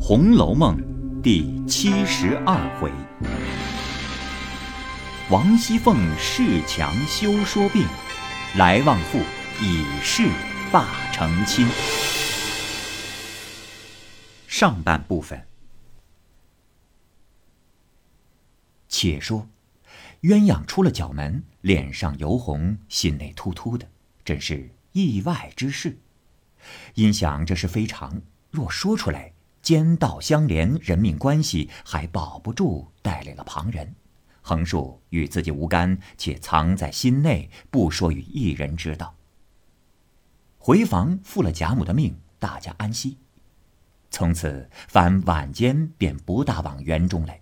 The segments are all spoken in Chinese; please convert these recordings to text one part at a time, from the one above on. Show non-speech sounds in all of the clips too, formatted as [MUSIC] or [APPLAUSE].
《红楼梦》第七十二回：王熙凤恃强休说病，来旺妇以势霸成亲。上半部分，且说鸳鸯出了角门，脸上油红，心内突突的，真是意外之事。因想这是非常，若说出来，奸盗相连，人命关系还保不住，带来了旁人。横竖与自己无干，且藏在心内，不说与一人知道。回房复了贾母的命，大家安息。从此凡晚间便不大往园中来，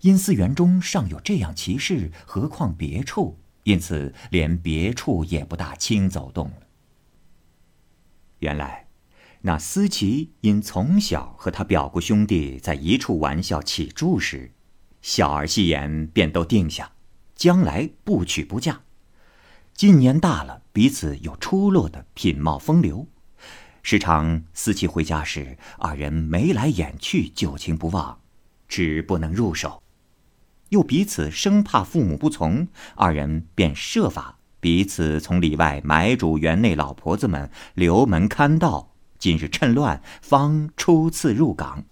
因思园中尚有这样奇事，何况别处？因此连别处也不大轻走动了。原来，那思琪因从小和他表姑兄弟在一处玩笑起住时，小儿戏言便都定下，将来不娶不嫁。今年大了，彼此有出落的品貌风流，时常思琪回家时，二人眉来眼去，旧情不忘，只不能入手。又彼此生怕父母不从，二人便设法。彼此从里外买主园内老婆子们留门看道，今日趁乱方初次入港，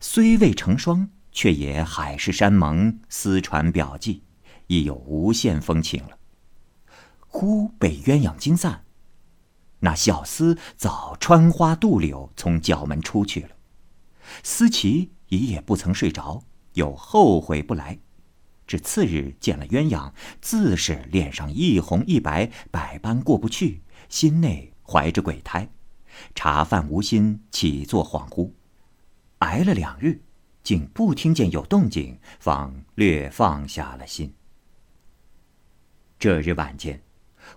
虽未成双，却也海誓山盟，私传表记，已有无限风情了。忽被鸳鸯惊散，那小厮早穿花渡柳从角门出去了。思琪一夜不曾睡着，又后悔不来。至次日见了鸳鸯，自是脸上一红一白，百般过不去，心内怀着鬼胎，茶饭无心，起坐恍惚，挨了两日，竟不听见有动静，方略放下了心。这日晚间，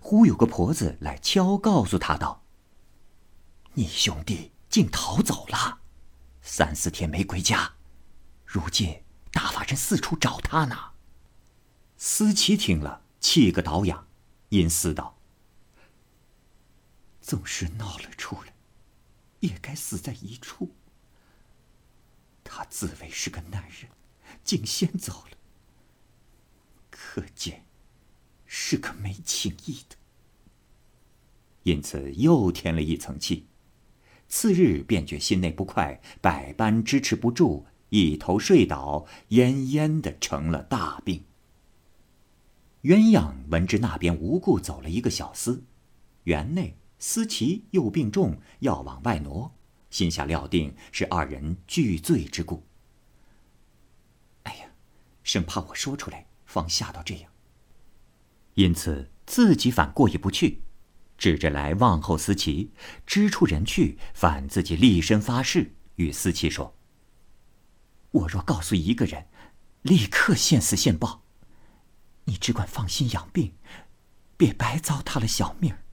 忽有个婆子来敲，告诉他道：“你兄弟竟逃走了，三四天没归家，如今大法人四处找他呢。”思琪听了，气个倒仰，因思道：“总是闹了出来，也该死在一处。他自为是个男人，竟先走了，可见是个没情义的。因此又添了一层气。次日便觉心内不快，百般支持不住，一头睡倒，奄奄的成了大病。”鸳鸯闻知那边无故走了一个小厮，园内思琪又病重，要往外挪，心下料定是二人俱醉之故。哎呀，生怕我说出来，方吓到这样。因此自己反过意不去，指着来望候思琪，知出人去，反自己立身发誓，与思琪说：“我若告诉一个人，立刻现死现报。”你只管放心养病，别白糟蹋了小命儿。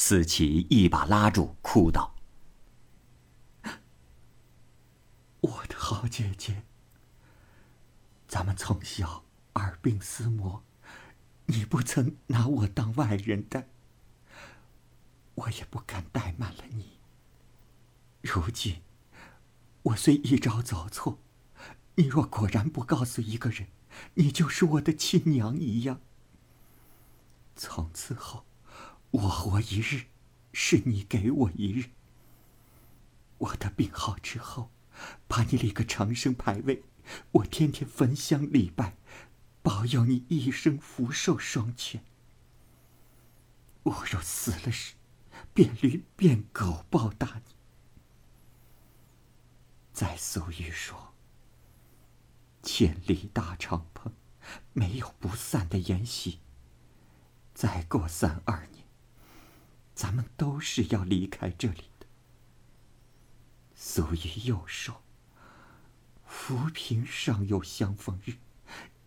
思琪一把拉住，哭道：“ [LAUGHS] 我的好姐姐，咱们从小耳鬓厮磨，你不曾拿我当外人待，我也不敢怠慢了你。如今我虽一朝走错，你若果然不告诉一个人。”你就是我的亲娘一样。从此后，我活一日，是你给我一日。我的病好之后，把你立个长生牌位，我天天焚香礼拜，保佑你一生福寿双全。我若死了时，变驴变狗报答你。再俗语说。千里大敞篷，没有不散的筵席。再过三二年，咱们都是要离开这里的。所以又说：“浮萍尚有相逢日，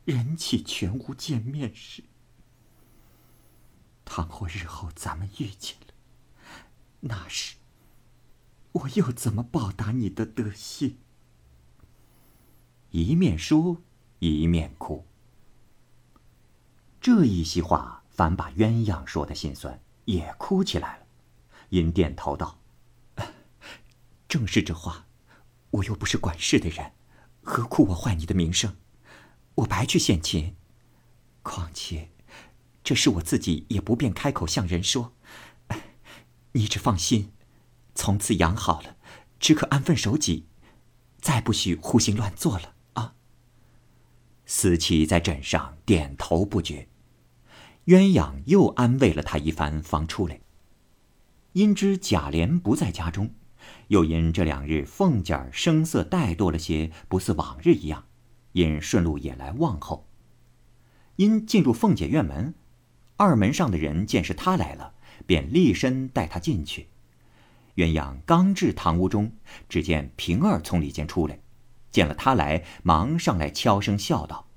人岂全无见面时。”倘或日后咱们遇见了，那时我又怎么报答你的德行？一面说，一面哭。这一席话，反把鸳鸯说的心酸，也哭起来了。因点头道：“正是这话，我又不是管事的人，何苦我坏你的名声？我白去献琴。况且，这事我自己也不便开口向人说。你只放心，从此养好了，只可安分守己，再不许胡行乱做了啊！思琪在枕上点头不绝。鸳鸯又安慰了他一番，方出来。因知贾琏不在家中，又因这两日凤姐儿声色怠惰了些，不似往日一样，因顺路也来望候。因进入凤姐院门，二门上的人见是他来了。便立身带他进去。鸳鸯刚至堂屋中，只见平儿从里间出来，见了他来，忙上来悄声笑道：“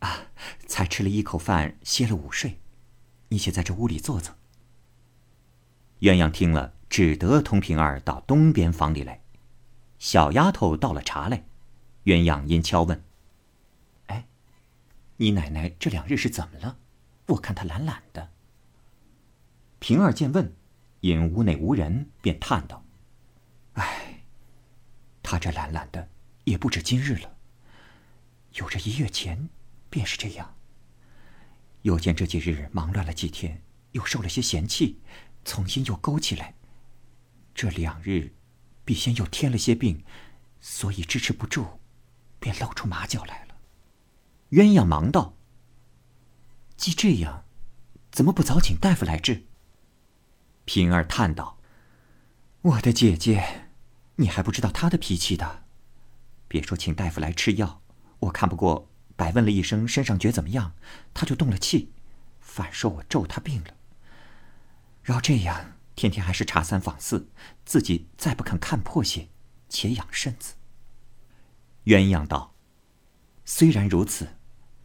啊，才吃了一口饭，歇了午睡，你且在这屋里坐坐。”鸳鸯听了，只得同平儿到东边房里来。小丫头倒了茶来，鸳鸯因悄问：“哎，你奶奶这两日是怎么了？我看她懒懒的。”平儿见问，因屋内无人，便叹道：“唉，她这懒懒的也不止今日了。有这一月前，便是这样。又见这几日忙乱了几天，又受了些嫌弃，从心又勾起来。这两日，必先又添了些病，所以支持不住，便露出马脚来了。”鸳鸯忙道：“既这样，怎么不早请大夫来治？”平儿叹道：“我的姐姐，你还不知道她的脾气的。别说请大夫来吃药，我看不过，白问了一声身上觉怎么样，她就动了气，反说我咒她病了。饶这样，天天还是查三访四，自己再不肯看破些，且养身子。”鸳鸯道：“虽然如此，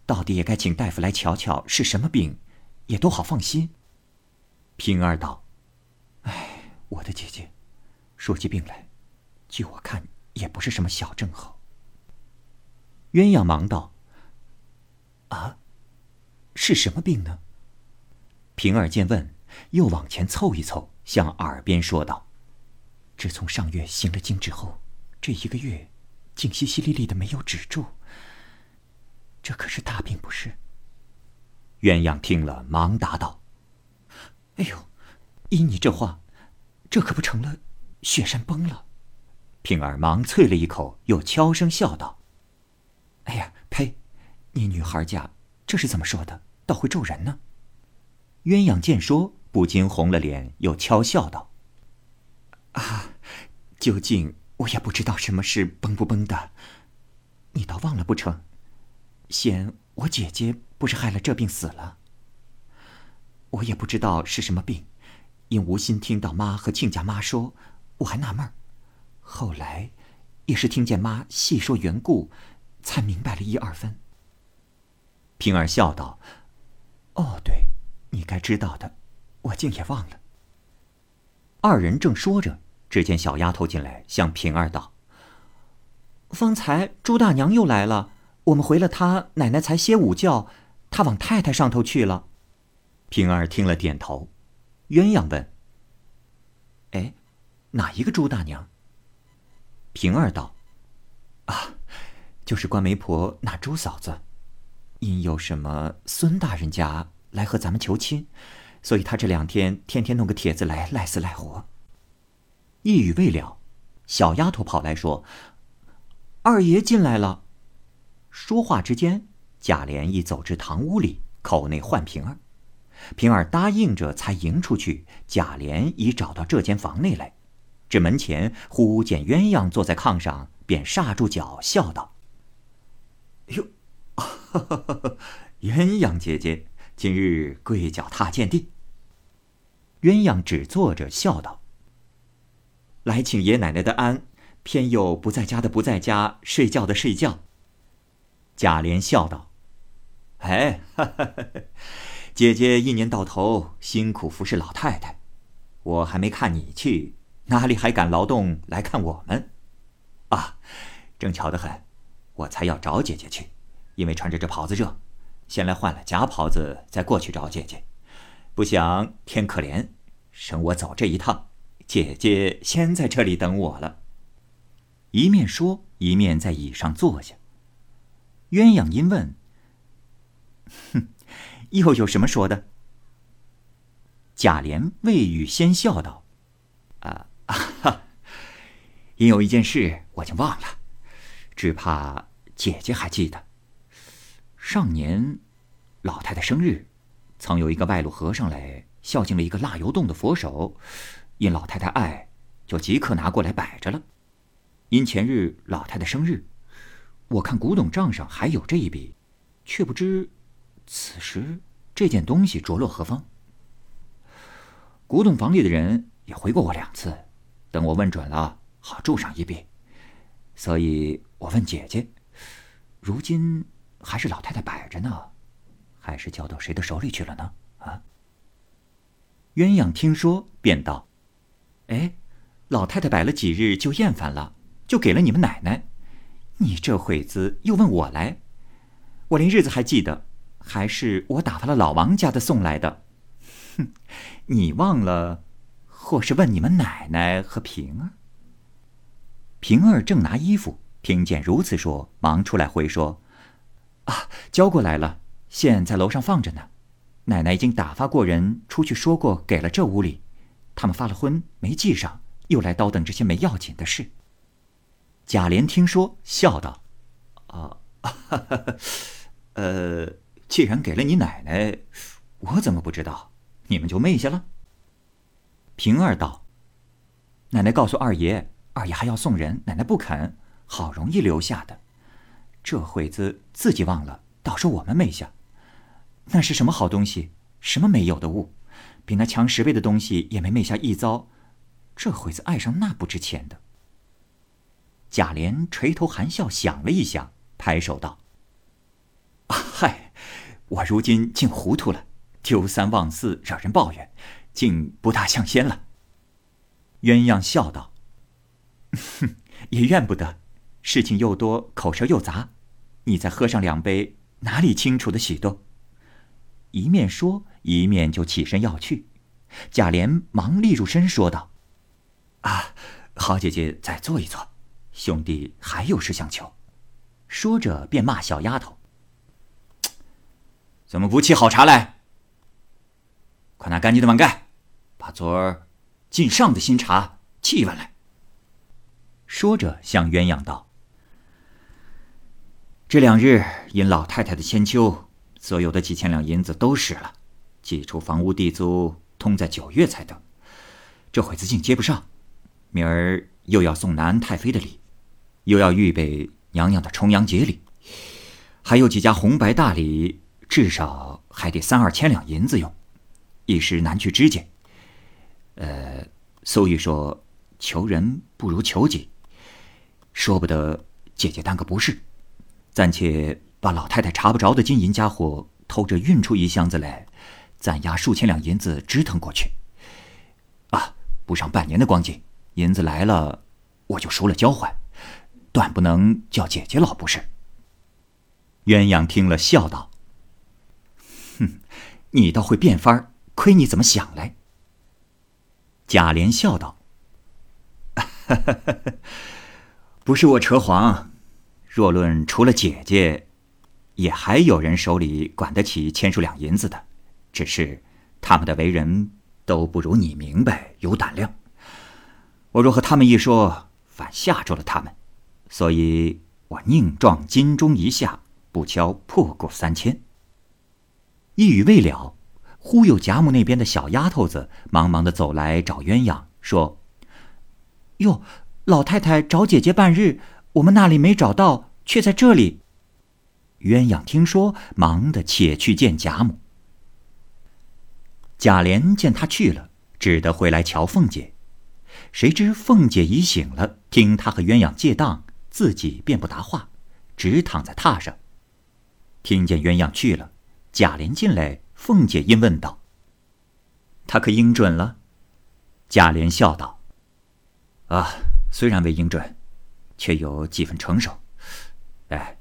到底也该请大夫来瞧瞧是什么病，也都好放心。”平儿道。哎，我的姐姐，说起病来，据我看也不是什么小症候。鸳鸯忙道：“啊，是什么病呢？”平儿见问，又往前凑一凑，向耳边说道：“自从上月行了经之后，这一个月，竟淅淅沥沥的没有止住。这可是大病不是？”鸳鸯听了，忙答道：“哎呦！”依你这话，这可不成了雪山崩了。平儿忙啐了一口，又悄声笑道：“哎呀，呸！你女孩家这是怎么说的？倒会咒人呢？”鸳鸯见说，不禁红了脸，又悄笑道：“啊，究竟我也不知道什么是崩不崩的。你倒忘了不成？先我姐姐不是害了这病死了？我也不知道是什么病。”因无心听到妈和亲家妈说，我还纳闷儿。后来，也是听见妈细说缘故，才明白了一二分。平儿笑道：“哦，对，你该知道的，我竟也忘了。”二人正说着，只见小丫头进来，向平儿道：“方才朱大娘又来了，我们回了她奶奶才歇午觉，她往太太上头去了。”平儿听了，点头。鸳鸯问：“哎，哪一个朱大娘？”平儿道：“啊，就是关媒婆那朱嫂子，因有什么孙大人家来和咱们求亲，所以他这两天天天弄个帖子来赖死赖活。”一语未了，小丫头跑来说：“二爷进来了。”说话之间，贾琏已走至堂屋里，口内唤平儿。平儿答应着，才迎出去。贾琏已找到这间房内来，至门前，忽见鸳鸯坐在炕上，便刹住脚，笑道：“，[LAUGHS] 鸳鸯姐姐，今日跪脚踏见地。”鸳鸯只坐着，笑道：“来请爷奶奶的安，偏又不在家的不在家，睡觉的睡觉。”贾琏笑道：“哎。”哈哈哈哈姐姐一年到头辛苦服侍老太太，我还没看你去，哪里还敢劳动来看我们？啊，正巧得很，我才要找姐姐去，因为穿着这袍子热，先来换了夹袍子，再过去找姐姐。不想天可怜，省我走这一趟，姐姐先在这里等我了。”一面说，一面在椅上坐下。鸳鸯因问：“哼，又有什么说的？”贾琏未语先笑道：“啊哈，因有一件事我竟忘了，只怕姐姐还记得。上年老太太生日，曾有一个外路和尚来孝敬了一个蜡油洞的佛手，因老太太爱，就即刻拿过来摆着了。因前日老太太生日，我看古董账上还有这一笔，却不知此时这件东西着落何方。”古董房里的人也回过我两次，等我问准了，好注上一笔。所以我问姐姐，如今还是老太太摆着呢，还是交到谁的手里去了呢？啊？鸳鸯听说，便道：“哎，老太太摆了几日就厌烦了，就给了你们奶奶。你这会子又问我来，我连日子还记得，还是我打发了老王家的送来的。”哼，你忘了，或是问你们奶奶和平儿？平儿正拿衣服，听见如此说，忙出来回说：“啊，交过来了，现在楼上放着呢。奶奶已经打发过人出去说过，给了这屋里。他们发了婚，没记上，又来叨等这些没要紧的事。”贾琏听说，笑道：“啊，[LAUGHS] 呃，既然给了你奶奶，我怎么不知道？”你们就昧下了。平儿道：“奶奶告诉二爷，二爷还要送人，奶奶不肯，好容易留下的。这会子自己忘了，倒说我们昧下。那是什么好东西？什么没有的物？比那强十倍的东西也没昧下一遭。这会子爱上那不值钱的。”贾琏垂头含笑想了一想，拍手道：“嗨，我如今竟糊涂了。”丢三忘四，惹人抱怨，竟不大像仙了。鸳鸯笑道：“哼，也怨不得，事情又多，口舌又杂，你再喝上两杯，哪里清楚的许多？”一面说，一面就起身要去。贾琏忙立住身，说道：“啊，好姐姐，再坐一坐，兄弟还有事相求。”说着便骂小丫头：“怎么不沏好茶来？”快拿干净的碗盖，把昨儿进上的新茶沏一碗来。说着，向鸳鸯道：“这两日因老太太的千秋，所有的几千两银子都使了，寄出房屋地租，通在九月才得。这会子竟接不上，明儿又要送南安太妃的礼，又要预备娘娘的重阳节礼，还有几家红白大礼，至少还得三二千两银子用。”一时难去支解。呃，苏玉说：“求人不如求己，说不得姐姐当个不是，暂且把老太太查不着的金银家伙偷着运出一箱子来，暂押数千两银子支腾过去。啊，不上半年的光景，银子来了，我就赎了交换，断不能叫姐姐老不是。”鸳鸯听了，笑道：“哼，你倒会变法儿。”亏你怎么想来？贾琏笑道：“不是我扯谎，若论除了姐姐，也还有人手里管得起千数两银子的，只是他们的为人都不如你明白有胆量。我若和他们一说，反吓住了他们，所以我宁撞金钟一下，不敲破鼓三千。”一语未了。忽有贾母那边的小丫头子忙忙的走来找鸳鸯，说：“哟，老太太找姐姐半日，我们那里没找到，却在这里。”鸳鸯听说，忙的且去见贾母。贾琏见他去了，只得回来瞧凤姐。谁知凤姐已醒了，听他和鸳鸯借当，自己便不答话，只躺在榻上。听见鸳鸯去了，贾琏进来。凤姐因问道：“他可应准了？”贾琏笑道：“啊，虽然未应准，却有几分成熟。哎，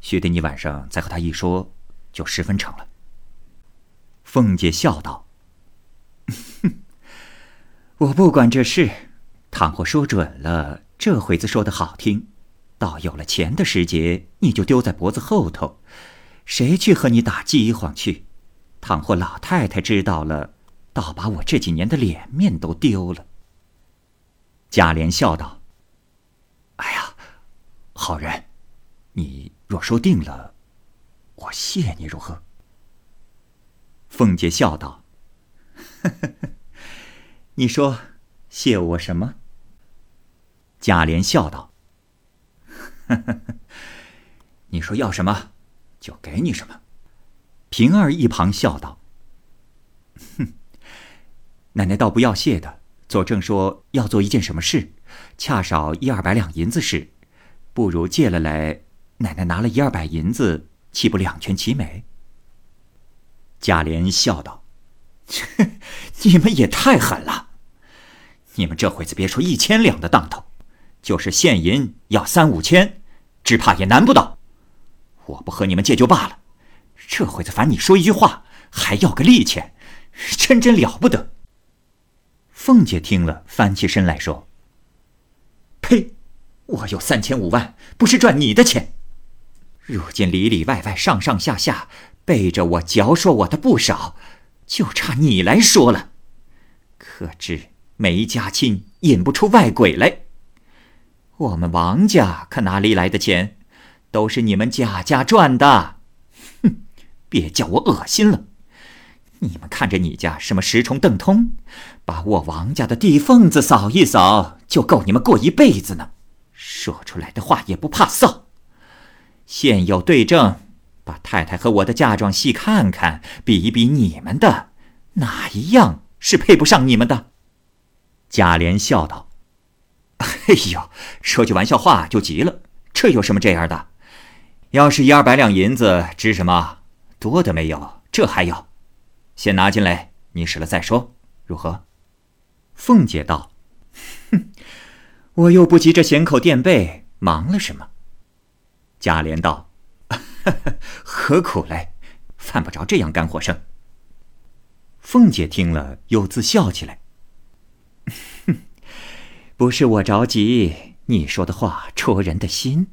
须得你晚上再和他一说，就十分成了。”凤姐笑道：“哼，我不管这事，倘或说准了，这回子说的好听，到有了钱的时节，你就丢在脖子后头，谁去和你打饥荒去？倘或老太太知道了，倒把我这几年的脸面都丢了。贾琏笑道：“，好人，你若说定了，我谢你如何？”凤姐笑道：“。[LAUGHS] ”你说，谢我什么？贾琏笑道：“ [LAUGHS] 你说要什么，就给你什么。”平儿一旁笑道：“哼，[LAUGHS] 奶奶倒不要谢的。左正说要做一件什么事，恰少一二百两银子事，不如借了来，奶奶拿了一二百银子，岂不两全其美？”贾琏笑道。[LAUGHS] 你们也太狠了！你们这会子别说一千两的当头，就是现银要三五千，只怕也难不倒。我不和你们借就罢了，这会子烦你说一句话，还要个利钱，真真了不得。凤姐听了，翻起身来说：“！我有三千五万，不是赚你的钱。如今里里外外、上上下下背着我嚼说我的不少。”就差你来说了，可知没家亲引不出外鬼来。我们王家可哪里来的钱，都是你们贾家赚的。哼，别叫我恶心了。你们看着你家什么十重邓通，把我王家的地缝子扫一扫，就够你们过一辈子呢。说出来的话也不怕臊。现有对证。把太太和我的嫁妆细看看，比一比你们的，哪一样是配不上你们的？贾琏笑道：“ [LAUGHS] 哎呦，说句玩笑话就急了，这有什么这样的？要是一二百两银子，值什么？多的没有，这还有。先拿进来，你使了再说，如何？”凤姐道：“哼，[LAUGHS] 我又不急着衔口垫背，忙了什么？”贾琏道。[LAUGHS] 何苦嘞？犯不着这样干活生。凤姐听了，又自笑起来。[LAUGHS] 不是我着急，你说的话戳人的心。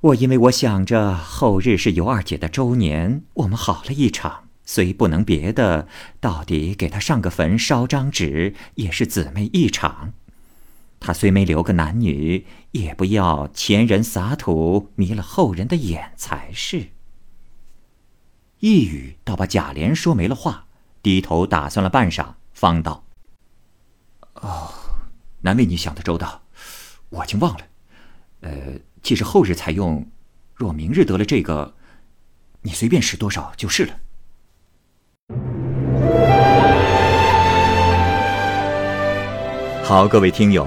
我因为我想着后日是尤二姐的周年，我们好了一场，虽不能别的，到底给她上个坟，烧张纸，也是姊妹一场。他虽没留个男女，也不要前人撒土迷了后人的眼才是。一语倒把贾琏说没了话，低头打算了半晌，方道：“哦，难为你想的周到，我竟忘了。呃，既是后日才用，若明日得了这个，你随便使多少就是了。”好，各位听友。